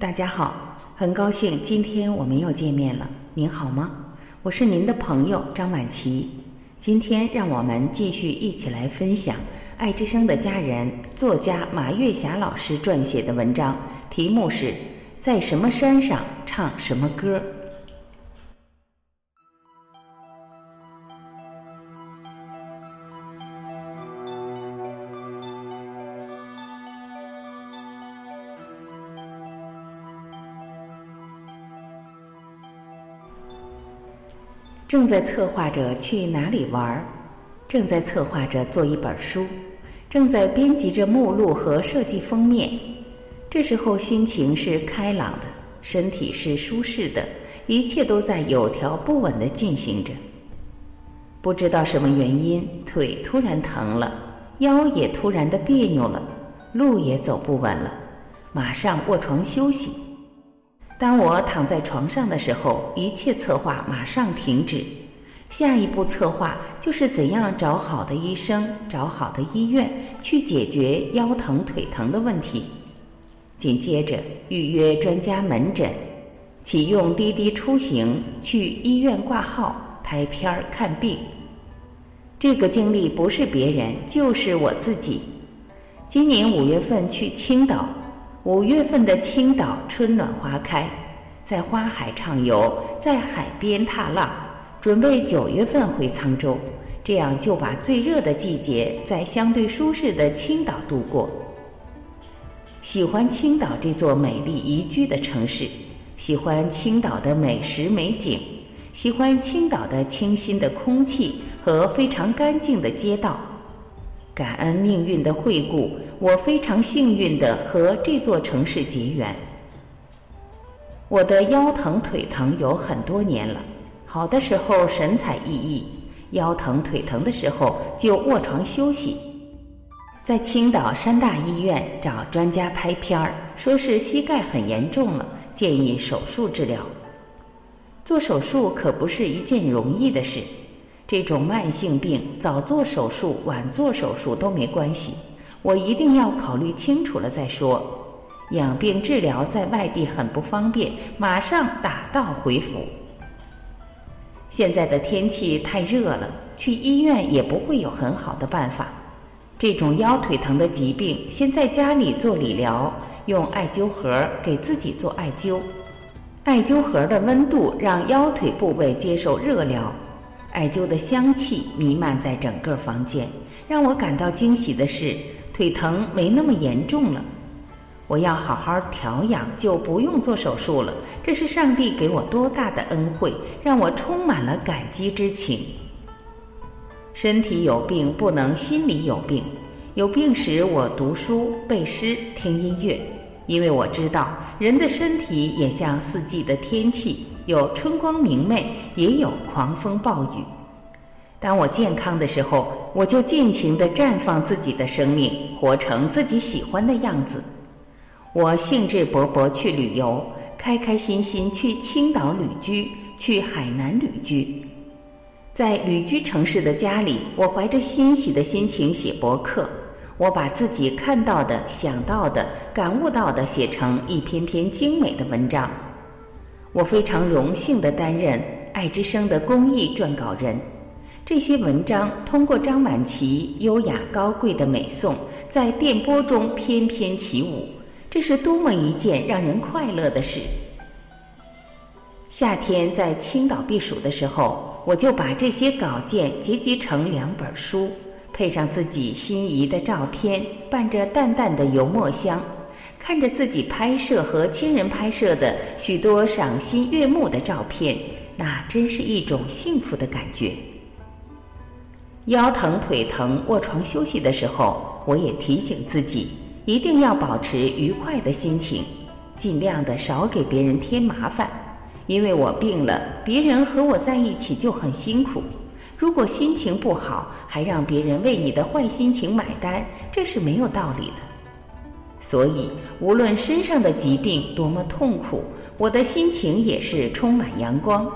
大家好，很高兴今天我们又见面了。您好吗？我是您的朋友张婉琪。今天让我们继续一起来分享爱之声的家人作家马月霞老师撰写的文章，题目是在什么山上唱什么歌。正在策划着去哪里玩儿，正在策划着做一本书，正在编辑着目录和设计封面。这时候心情是开朗的，身体是舒适的，一切都在有条不紊地进行着。不知道什么原因，腿突然疼了，腰也突然的别扭了，路也走不稳了，马上卧床休息。当我躺在床上的时候，一切策划马上停止。下一步策划就是怎样找好的医生、找好的医院去解决腰疼腿疼的问题。紧接着预约专家门诊，启用滴滴出行去医院挂号、拍片儿、看病。这个经历不是别人，就是我自己。今年五月份去青岛。五月份的青岛，春暖花开，在花海畅游，在海边踏浪，准备九月份回沧州，这样就把最热的季节在相对舒适的青岛度过。喜欢青岛这座美丽宜居的城市，喜欢青岛的美食美景，喜欢青岛的清新的空气和非常干净的街道。感恩命运的惠顾，我非常幸运的和这座城市结缘。我的腰疼腿疼有很多年了，好的时候神采奕奕，腰疼腿疼的时候就卧床休息。在青岛山大医院找专家拍片儿，说是膝盖很严重了，建议手术治疗。做手术可不是一件容易的事。这种慢性病，早做手术、晚做手术都没关系，我一定要考虑清楚了再说。养病治疗在外地很不方便，马上打道回府。现在的天气太热了，去医院也不会有很好的办法。这种腰腿疼的疾病，先在家里做理疗，用艾灸盒给自己做艾灸。艾灸盒的温度让腰腿部位接受热疗。艾灸的香气弥漫在整个房间，让我感到惊喜的是，腿疼没那么严重了。我要好好调养，就不用做手术了。这是上帝给我多大的恩惠，让我充满了感激之情。身体有病不能心里有病，有病时我读书、背诗、听音乐，因为我知道人的身体也像四季的天气。有春光明媚，也有狂风暴雨。当我健康的时候，我就尽情的绽放自己的生命，活成自己喜欢的样子。我兴致勃勃去旅游，开开心心去青岛旅居，去海南旅居。在旅居城市的家里，我怀着欣喜的心情写博客。我把自己看到的、想到的、感悟到的写成一篇篇精美的文章。我非常荣幸地担任爱之声的公益撰稿人，这些文章通过张晚琪优雅高贵的美颂，在电波中翩翩起舞，这是多么一件让人快乐的事！夏天在青岛避暑的时候，我就把这些稿件集结成两本书，配上自己心仪的照片，伴着淡淡的油墨香。看着自己拍摄和亲人拍摄的许多赏心悦目的照片，那真是一种幸福的感觉。腰疼腿疼卧床休息的时候，我也提醒自己一定要保持愉快的心情，尽量的少给别人添麻烦。因为我病了，别人和我在一起就很辛苦。如果心情不好，还让别人为你的坏心情买单，这是没有道理的。所以，无论身上的疾病多么痛苦，我的心情也是充满阳光，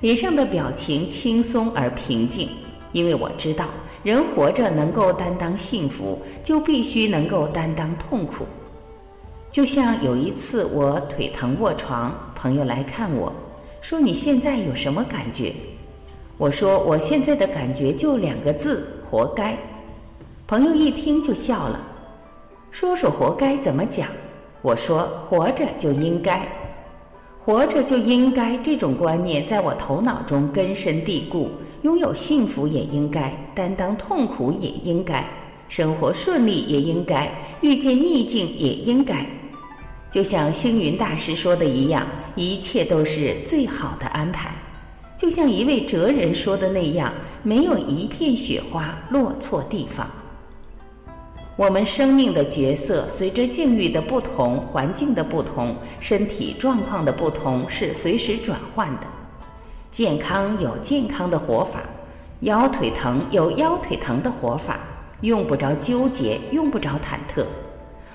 脸上的表情轻松而平静。因为我知道，人活着能够担当幸福，就必须能够担当痛苦。就像有一次我腿疼卧床，朋友来看我，说你现在有什么感觉？我说我现在的感觉就两个字：活该。朋友一听就笑了，说说活该怎么讲？我说活着就应该，活着就应该这种观念在我头脑中根深蒂固。拥有幸福也应该，担当痛苦也应该，生活顺利也应该，遇见逆境也应该。就像星云大师说的一样，一切都是最好的安排。就像一位哲人说的那样，没有一片雪花落错地方。我们生命的角色，随着境遇的不同、环境的不同、身体状况的不同，是随时转换的。健康有健康的活法，腰腿疼有腰腿疼的活法，用不着纠结，用不着忐忑。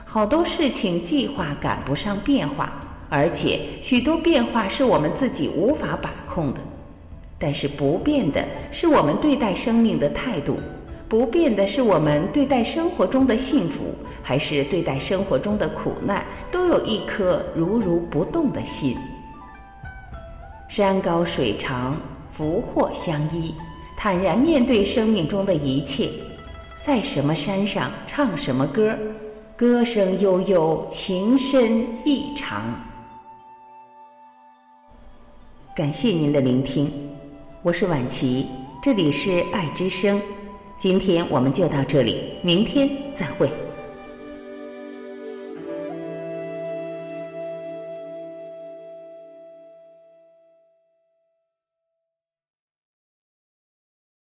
好多事情计划赶不上变化，而且许多变化是我们自己无法把控的。但是不变的是我们对待生命的态度，不变的是我们对待生活中的幸福，还是对待生活中的苦难，都有一颗如如不动的心。山高水长，福祸相依，坦然面对生命中的一切，在什么山上唱什么歌，歌声悠悠，情深意长。感谢您的聆听，我是婉琪，这里是爱之声，今天我们就到这里，明天再会。